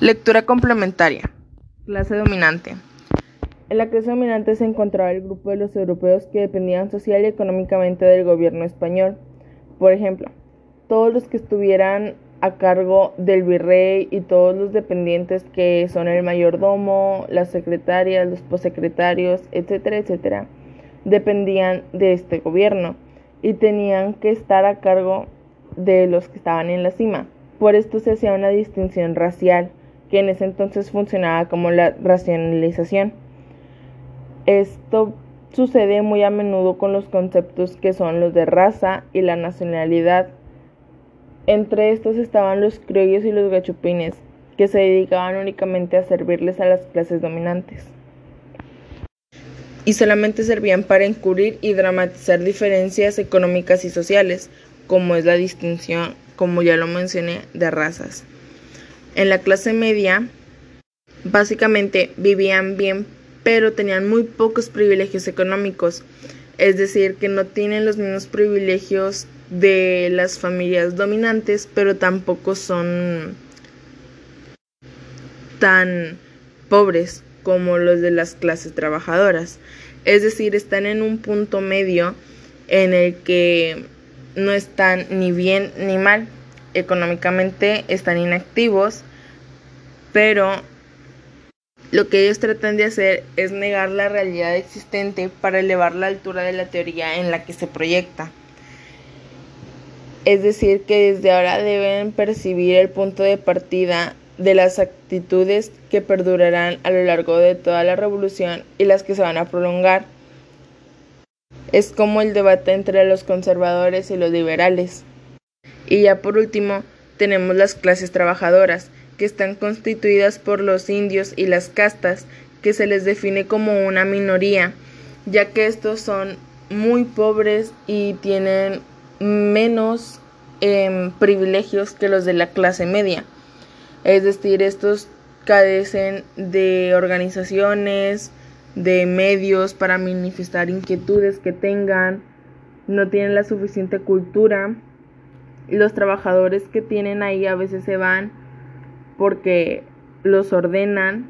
Lectura complementaria. Clase dominante. En la clase dominante se encontraba el grupo de los europeos que dependían social y económicamente del gobierno español. Por ejemplo, todos los que estuvieran a cargo del virrey y todos los dependientes que son el mayordomo, las secretarias, los posecretarios, etcétera, etcétera, dependían de este gobierno y tenían que estar a cargo de los que estaban en la cima. Por esto se hacía una distinción racial que en ese entonces funcionaba como la racionalización. Esto sucede muy a menudo con los conceptos que son los de raza y la nacionalidad. Entre estos estaban los criollos y los gachupines, que se dedicaban únicamente a servirles a las clases dominantes. Y solamente servían para encubrir y dramatizar diferencias económicas y sociales, como es la distinción, como ya lo mencioné, de razas. En la clase media, básicamente vivían bien, pero tenían muy pocos privilegios económicos, es decir, que no tienen los mismos privilegios de las familias dominantes, pero tampoco son tan pobres como los de las clases trabajadoras. Es decir, están en un punto medio en el que no están ni bien ni mal. Económicamente están inactivos, pero lo que ellos tratan de hacer es negar la realidad existente para elevar la altura de la teoría en la que se proyecta. Es decir, que desde ahora deben percibir el punto de partida de las actitudes que perdurarán a lo largo de toda la revolución y las que se van a prolongar. Es como el debate entre los conservadores y los liberales. Y ya por último, tenemos las clases trabajadoras, que están constituidas por los indios y las castas, que se les define como una minoría, ya que estos son muy pobres y tienen menos em, privilegios que los de la clase media. Es decir, estos carecen de organizaciones, de medios para manifestar inquietudes que tengan, no tienen la suficiente cultura. Los trabajadores que tienen ahí a veces se van porque los ordenan,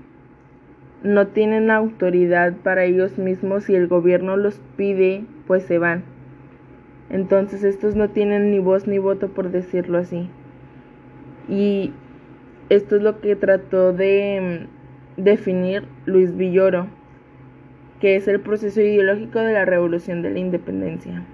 no tienen autoridad para ellos mismos y el gobierno los pide, pues se van. Entonces estos no tienen ni voz ni voto por decirlo así. Y esto es lo que trató de mm, definir Luis Villoro, que es el proceso ideológico de la revolución de la independencia.